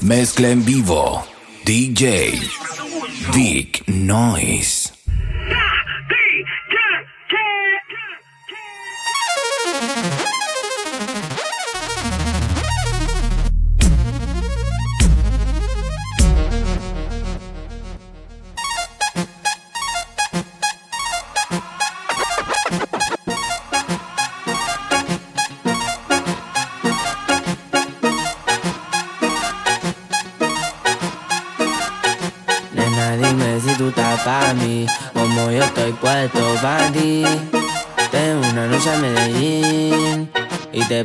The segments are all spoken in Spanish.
Mezcla en vivo. DJ Dick Noise. Y te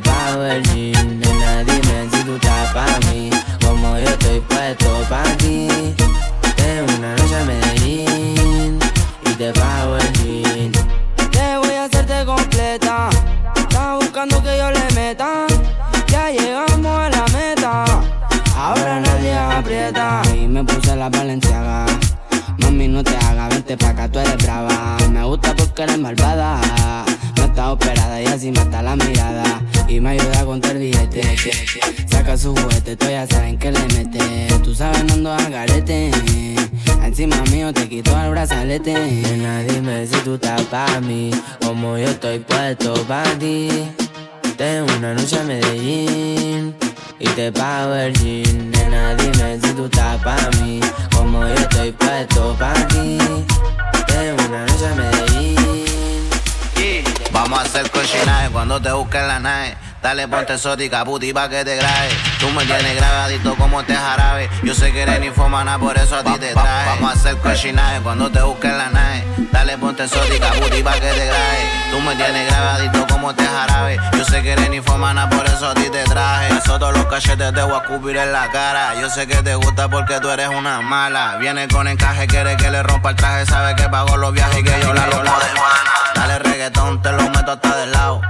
Saca su juguete, tú ya saben que le mete. Tú sabes, no ando a garete. Encima mío te quito el brazalete. Nena, dime si tú estás pa' mí. Como yo estoy puesto pa' ti. Tengo una noche a Medellín y te pago el jean. Nena, dime si tú estás pa' mí, como yo estoy puesto pa' ti. Tengo una noche a Medellín. Vamos a hacer cochinaje cuando te busquen la nave. Dale ponte exótica, puti pa' que te grabe. Tú me tienes grabadito como te jarabe. Yo sé que eres ninfomana, por eso a ti te traje. Vamos a hacer cochinaje cuando te busquen la nave. Dale ponte exótica, puti pa' que te grabe. Tú me tienes grabadito como te jarabe. Yo sé que eres ninfomana, por eso a ti te traje. Eso todos los cachetes te voy a escupir en la cara. Yo sé que te gusta porque tú eres una mala. Viene con encaje, quiere que le rompa el traje. Sabe que pago los viajes y que yo la mana. Dale reggaetón, te lo meto hasta del lado.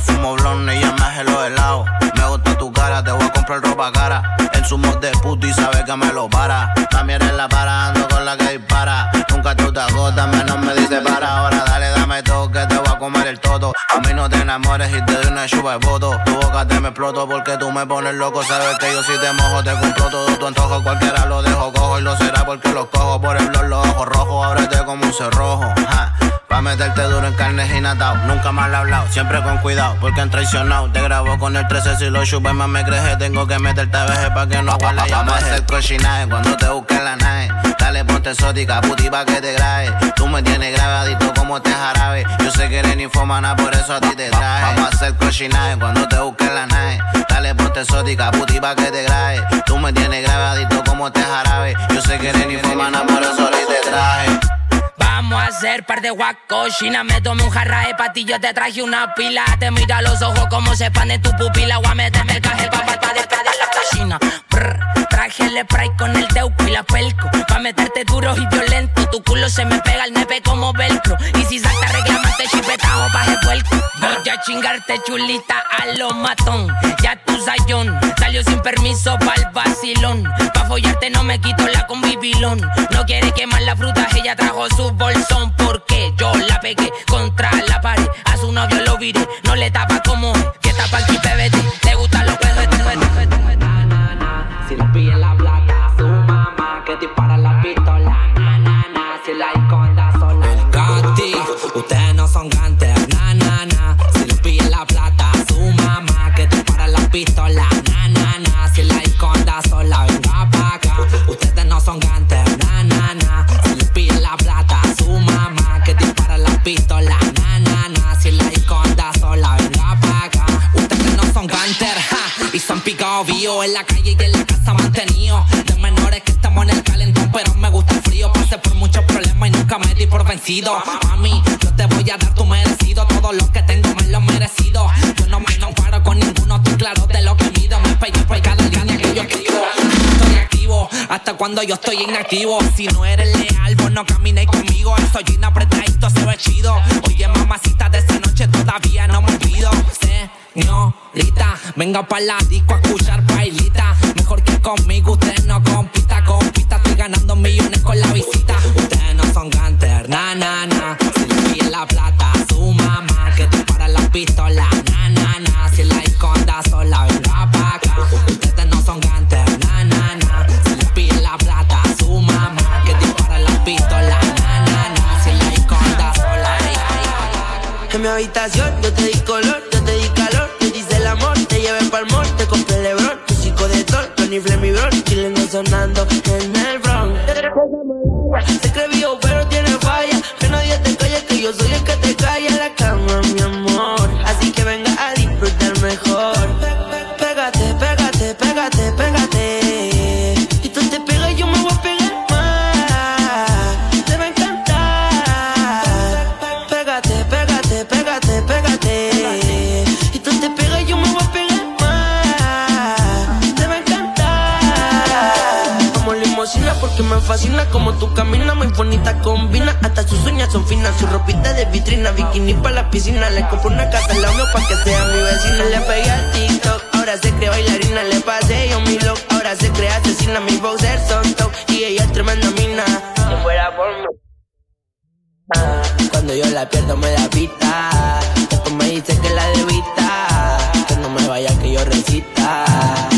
Fumo blonde ya me los helados. Me gusta tu cara, te voy a comprar ropa cara. En su mod de puto y sabe que me lo para. También en la para, ando con la que dispara. Nunca tú te agotas, menos me dice para. Ahora dale, dame todo, que te voy a comer el todo. A mí no te enamores y te doy una chupa de voto. Tu boca te me exploto porque tú me pones loco. Sabes que yo si te mojo, te compro todo tu antojo. Cualquiera lo dejo cojo y lo será porque lo cojo por el blog, los ojos rojos. Ábrete como un cerrojo. Pa' meterte duro en carne y natao. Nunca he hablado, siempre con cuidado, porque han traicionado. Te grabo con el 13 si lo chupas más me creje. Tengo que meterte a veje pa' que no ya Vamos a hacer cochinaje cuando te busque la nave. Dale, ponte exótica, puti pa' que te grabe. Tú me tienes grabadito como te jarabe. Yo sé que eres ninfomana, por eso a ti te traje. Vamos a hacer cochinaje cuando te busque la nave. Dale, ponte exótica, puti pa' que te grabe. Tú me tienes grabadito como te jarabe. Yo sé que eres ninfomana, por eso a ti te traje. Vamos a hacer par de guacochina. Me tomé un jarra de patillo, te traje una pila. Te mira los ojos como se expande tu pupila. Voy a meterme el caje pa' pa' de la cocina. traje el spray con el teuco y la pelco. Pa' meterte duro y violento. Tu culo se me pega al nepe como velcro. Chingarte chulita a lo matón. Ya tu sayón salió sin permiso pa'l vacilón. Pa' follarte no me quito la convivilón. No quiere quemar la fruta, ella trajo su bolsón. Porque yo la pegué contra la pared. A su novio lo viré, no le tapa como que tapa el en la calle y en la casa mantenido. De menores que estamos en el calentón, pero me gusta el frío. Pasé por muchos problemas y nunca me di por vencido. Mami, yo te voy a dar tu merecido. Todo lo que tengo me lo merecido. Yo no me comparo con ninguno, estoy claro de lo que mido. Me pegué por cada línea que yo escribo. Estoy activo hasta cuando yo estoy inactivo. Si no eres leal, vos no caminéis conmigo. Estoy bien apretadito, se ve chido. Oye, mamacita, de esa noche todavía no me olvido. Venga pa' la disco a escuchar bailita. Mejor que conmigo, usted no compita, compita. Estoy ganando millones con la visita. sonando. porque me fascina como tú caminas, muy bonita combina. Hasta sus uñas son finas, su ropita de vitrina, bikini para la piscina. Le compré una casa la lado para que sea mi vecina. Le pegué al TikTok, ahora se cree bailarina, le pasé yo mi look. Ahora se cree asesina, mi boxer son top y ella es tremenda mina. Si fuera por mí. Cuando yo la pierdo me da pita, después me dice que la debita, que no me vaya que yo recita.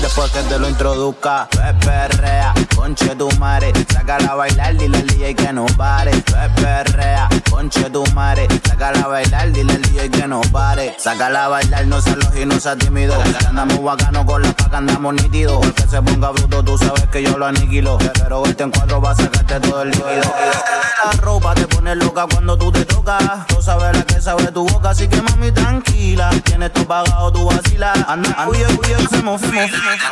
Después que te lo introduzca. Perrea, conche tu madre. Sácala a bailar, dile al DJ que no pare. Perrea, conche tu madre. Sácala a bailar, dile al DJ que no pare. Sácala a bailar, no seas y no seas tímido. Andamos bacano con la paca, andamos nítidos. El que se ponga bruto, tú sabes que yo lo aniquilo. Pero este en cuatro va a sacarte todo el líquido. La ropa te pone loca cuando tú te tocas. Tú sabes la que sabe tu boca, así que mami tranquila. Tienes tu pagado, tu vacila. Anda, huye, huye, hacemos fila.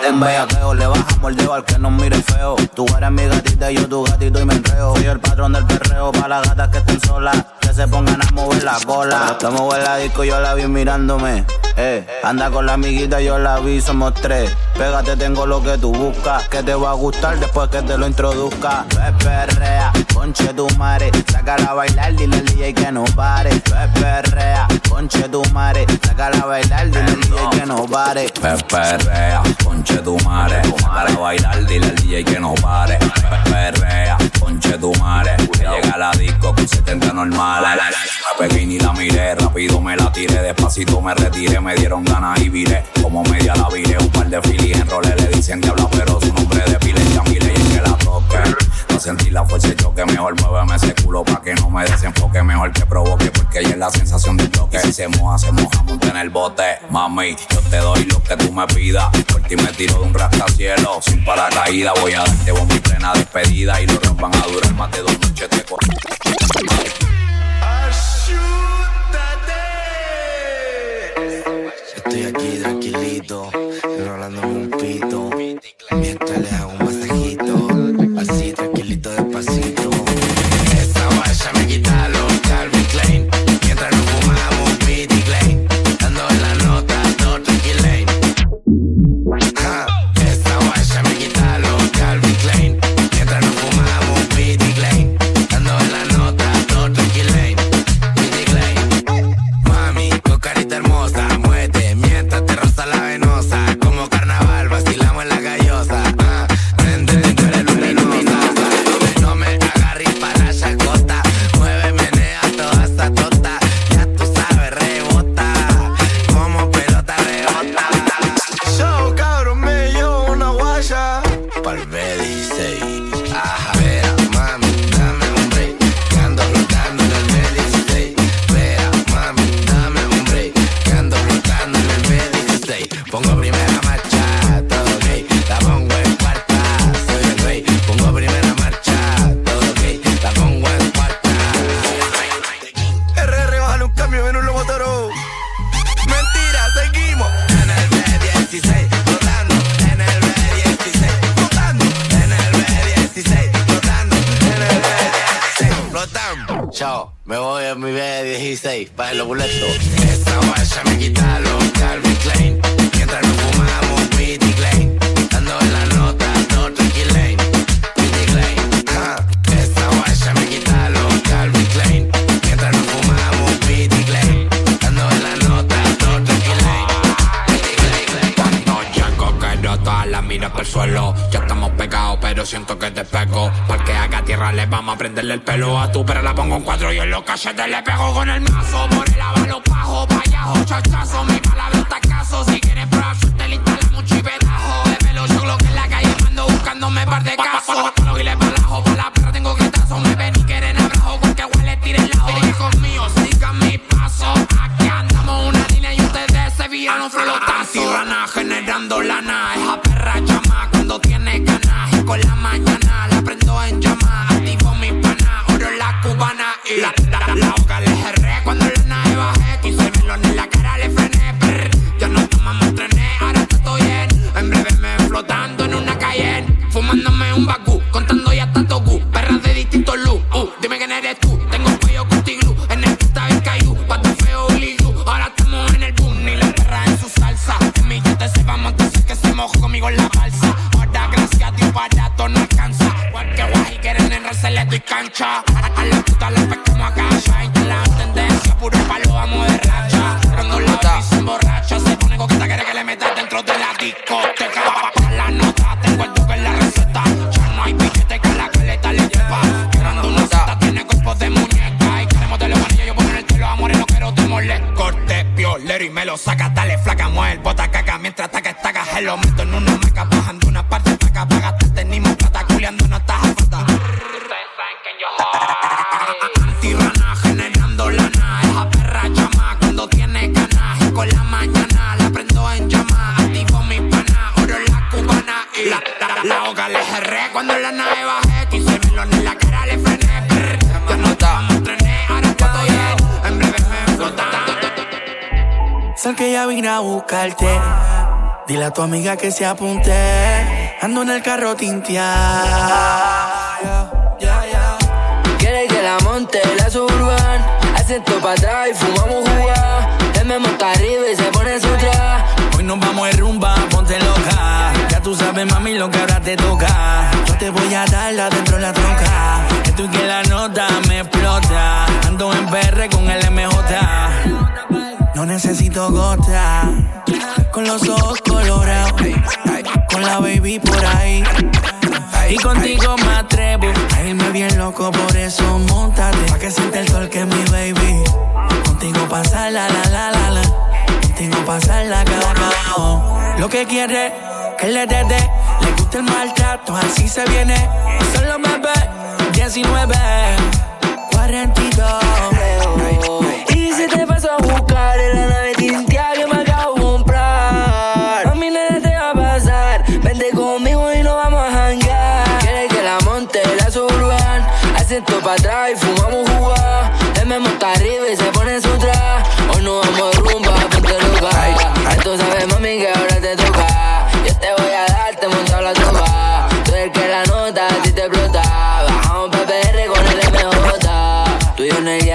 En bellaqueo le bajamos el dedo al que nos mire feo. Tú eres mi gatita yo tu gatito y me enreo. Soy el patrón del perreo para las gatas que estén solas. Que se pongan a mover la cola. Estamos mover la disco, yo la vi mirándome. Eh, anda con la amiguita, yo la vi, somos tres. Pégate, tengo lo que tú buscas. Que te va a gustar después que te lo introduzca. Perrea, conche tu madre. Sácala a bailar, dile al DJ que no pare. Perrea, conche tu madre. Sácala a bailar, pare. Perrea, conche tu madre. Sácala a bailar, dile al DJ que no pare. Perrea, conche tu madre. Llega la disco con 70 normales. Pegué y la miré. Rápido me la tiré. Despacito me retiré. Me dieron ganas y viré. Como media la viré. Un par de filis en roles le dicen que habla, pero su nombre de pile es Yamile y que la toque. Sentir la fuerza y choque, mejor muéveme ese culo pa' que no me desenfoque. Mejor que provoque, porque ella es la sensación de bloque. Si se moja, se moja, monte en el bote. Mami, yo te doy lo que tú me pidas. Por ti me tiro de un rascacielos sin paracaídas. Voy a darte bomba mi plena despedida. Y los rock van a durar más de dos noches de Estoy aquí tranquilito, que haga tierra le vamos a prenderle el pelo a tu pero la pongo en cuatro y en los cachetes le pego con el mazo. Por el lava los bajos, payajo, chachazo. Mi palabra está caso. Si quieres probar suerte, le instalamos un chipetajo. De pelo yo que en la calle mando buscándome par de casos. La, la, y me lo saca, Dale flaca, mueve el bota caca. Mientras taca, estacas, lo meto en una maca. Bajando una parte, taca, paga. Te tenemos plata, culiando no estás Que ya vine a buscarte. Dile a tu amiga que se apunte. Ando en el carro tinteado. Quiere que la monte la suburban. Acento para atrás y fumamos jugar. Me monta arriba y se pone su traje. Hoy nos vamos de rumba, ponte loca. Ya tú sabes, mami, lo que ahora te toca. Yo te voy a dar la dentro de la tronca. Que tú y que la nota me explota. Ando en PR con el MJ. No necesito gota. Con los ojos colorados. Con la baby por ahí. Y contigo me atrevo a irme bien loco, por eso montate. Pa' que siente el sol que es mi baby. Contigo pasa la la la la la. Contigo pasa la cada cada. Lo que quiere que le dé, le gusta el maltrato, así se viene. Solo me ve 19, 42. Y si te paso a buscar en tintia que me acabo de comprar. A mí nada te va a pasar. Vente conmigo y nos vamos a janguear. Quiere que la monte la suburban. Acento para atrás y fumamos jugar. Él me monta arriba y se pone su traje. Hoy nos vamos de rumba, ponte loca. Ya tú sabes, mami, que ahora te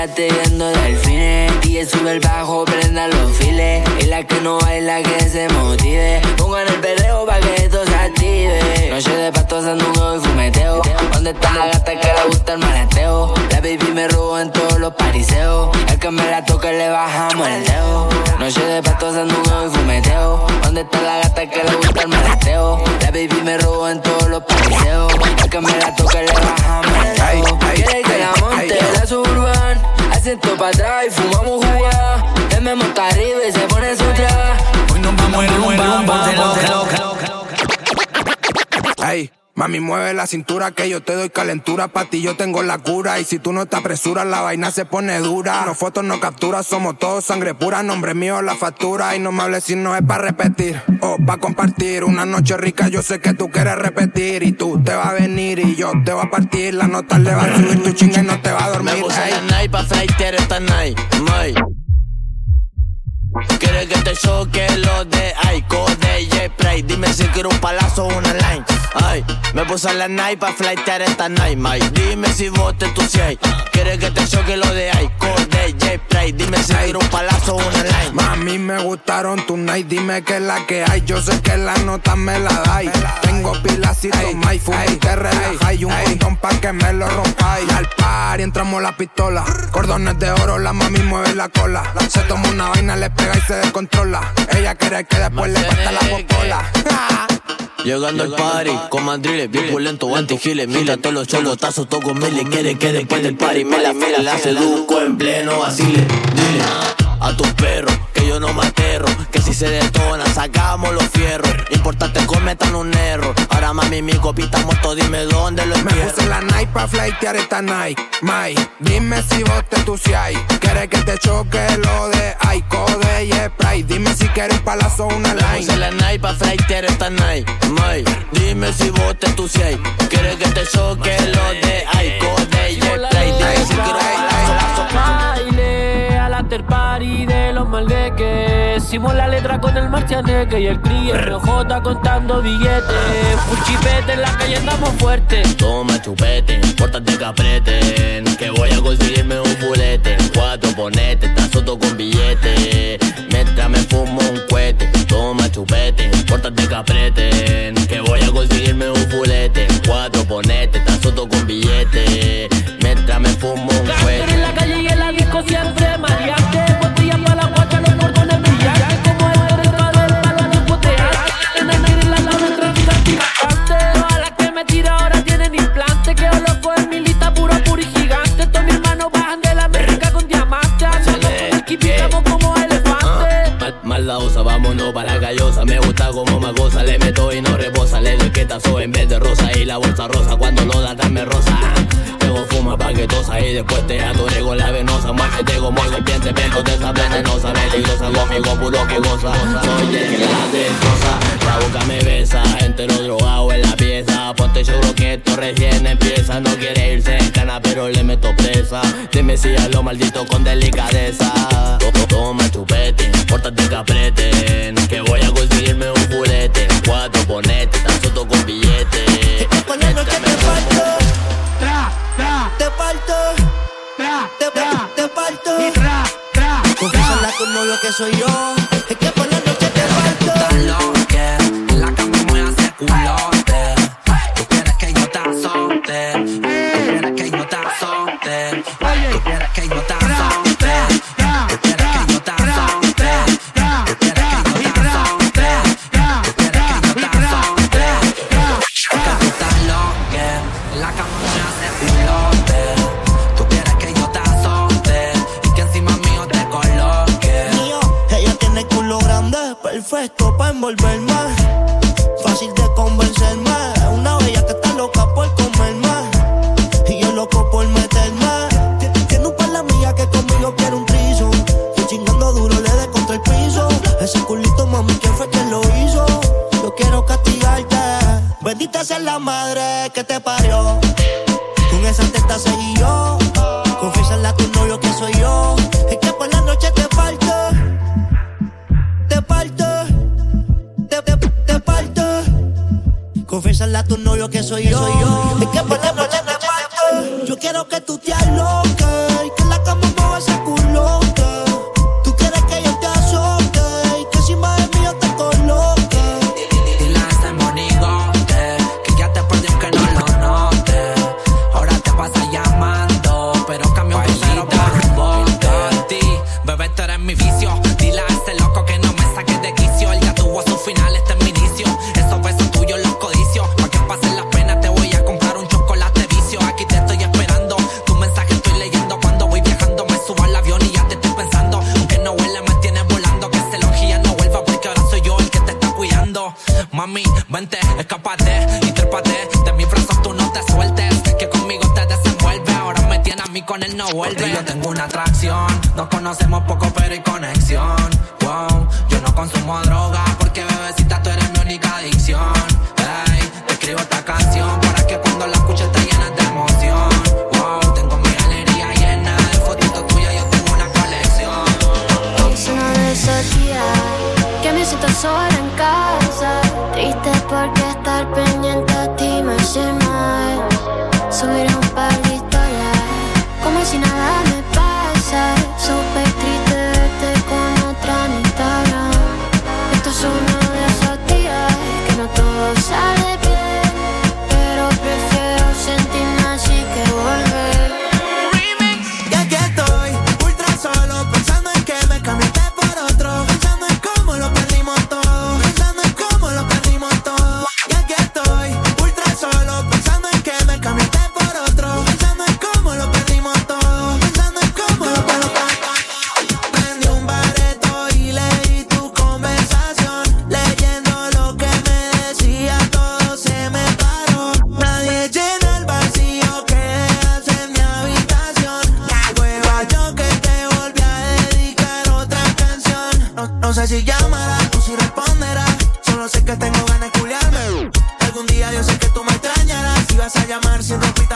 yate viendo delfines. Y él sube el bajo, prenda los files. Y la que no baila que se motive. Pongan el perreo pa' que esto se active. Noche de pasto sandungo y fumeteo. ¿Dónde está la gata que le gusta el maleteo? La baby me robó en todos los pariseos. El que me la toque le bajamos el dedo. Noche de pasto sandungo y fumeteo. ¿Dónde está la gata que le gusta el maleteo? La baby me robó en todos los pariseos. El que me la toque le bajamos el dedo. Quiere que la monte la suburban. Acento para atrás y fumamos jugar. Él me monta arriba y se pone su traje. Hoy nos vamos de rumba, ponte loca. Ey, mami, mueve la cintura que yo te doy calentura. Pa' ti yo tengo la cura. Y si tú no te apresuras, la vaina se pone dura. No fotos, no capturas, somos todos sangre pura. Nombre mío, la factura. Y no me hables si no es para repetir. O pa' compartir una noche rica. Yo sé que tú quieres repetir. Y tú te vas a venir y yo te voy a partir. La nota le va a subir tu chinga y no te va a dormir. Me puse Ey. la night pa' esta night. Quiere que te choque lo de Aiko de J-Play. Dime si quiero un palazo o una line. Ay, me puse la night pa' flightear esta night, may. Dime si vos te entusias. Quiere que te choque lo de Aiko de J-Play. Dime si quiero un palazo o una line. Mami, me gustaron tu night, dime qué es la que hay. Yo sé que la nota me la dais. Tengo pilas y toma y te relaja. Y un montón pa' que me lo rompáis. Al par y entramos la pistola. Cordones de oro, la mami mueve la cola. Se toma una vaina, le pega y se descontrola. Ella quiere que después le parta la popola. Llegando al party con mandriles, bien pulento, antigiles. Mira todos los cholotazos, toco miles. Quiere que después del party me la me la seduzco en pleno vacile. Dile a tus perros que yo no me aterro. Que si se detona, sacamos los fierros. Importante cometan un error. Ahora mami, mi copita muerto, dime dónde lo Me entierro. puse la night pa' flightear esta night. Mai, dime si vos te entusias. Quieres que te choque lo de Aiko de J-Play. Dime si quieres un palazo o una Me line. puse la night pa' flightear esta night, may. Dime si vos te entusias. Quieres que te choque Hicimos la letra con el marcianeque y el cri RJ contando billetes. Puchipete en la calle andamos fuertes. Toma chupete, pórtate que apreten Que voy a conseguirme un fulete Cuatro ponete, tan soto con billete. Mientras me fumo un cohete. Toma chupete, pórtate que apreten Que voy a conseguirme un fulete Cuatro ponete, le meto y no rebosa, le doy quetazo en vez de rosa y la bolsa rosa. Cuando lo da dame rosa. Luego fuma pa' que tosa y después te atorego la venosa, muévete como serpiente, pero de esa venenosa, peligrosa, conmigo puro que goza. Soy el que la destroza, la boca me besa, entero drogado en la pieza, ponte seguro que esto recién empieza, no quiere irse en cana, pero le meto presa, dime si a lo maldito con delicadeza. Toma chupete, pórtate caprete, que voy a conseguirme un ponete, tan soto con billete. Con la noche este te parto, tra, tra, te parto, tra, te, tra, te parto, y tra, tra. Confesarla a tu novio que soy yo. maldita sea la madre que te parió. Con esa teta seguí yo. Confiésale a tu novio que soy yo. Es que por la noche te falto. Te falto. Te, te, te falto. Confiésale a tu novio que soy yo. Es que por la noche te falto. Yo quiero que tú te nada me No sé si llamará o si responderá. Solo sé que tengo ganas de culiarme. Algún día yo sé que tú me extrañarás. Si vas a llamar siendo pico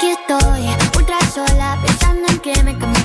aquí estoy, ultra sola, pensando en que me cambié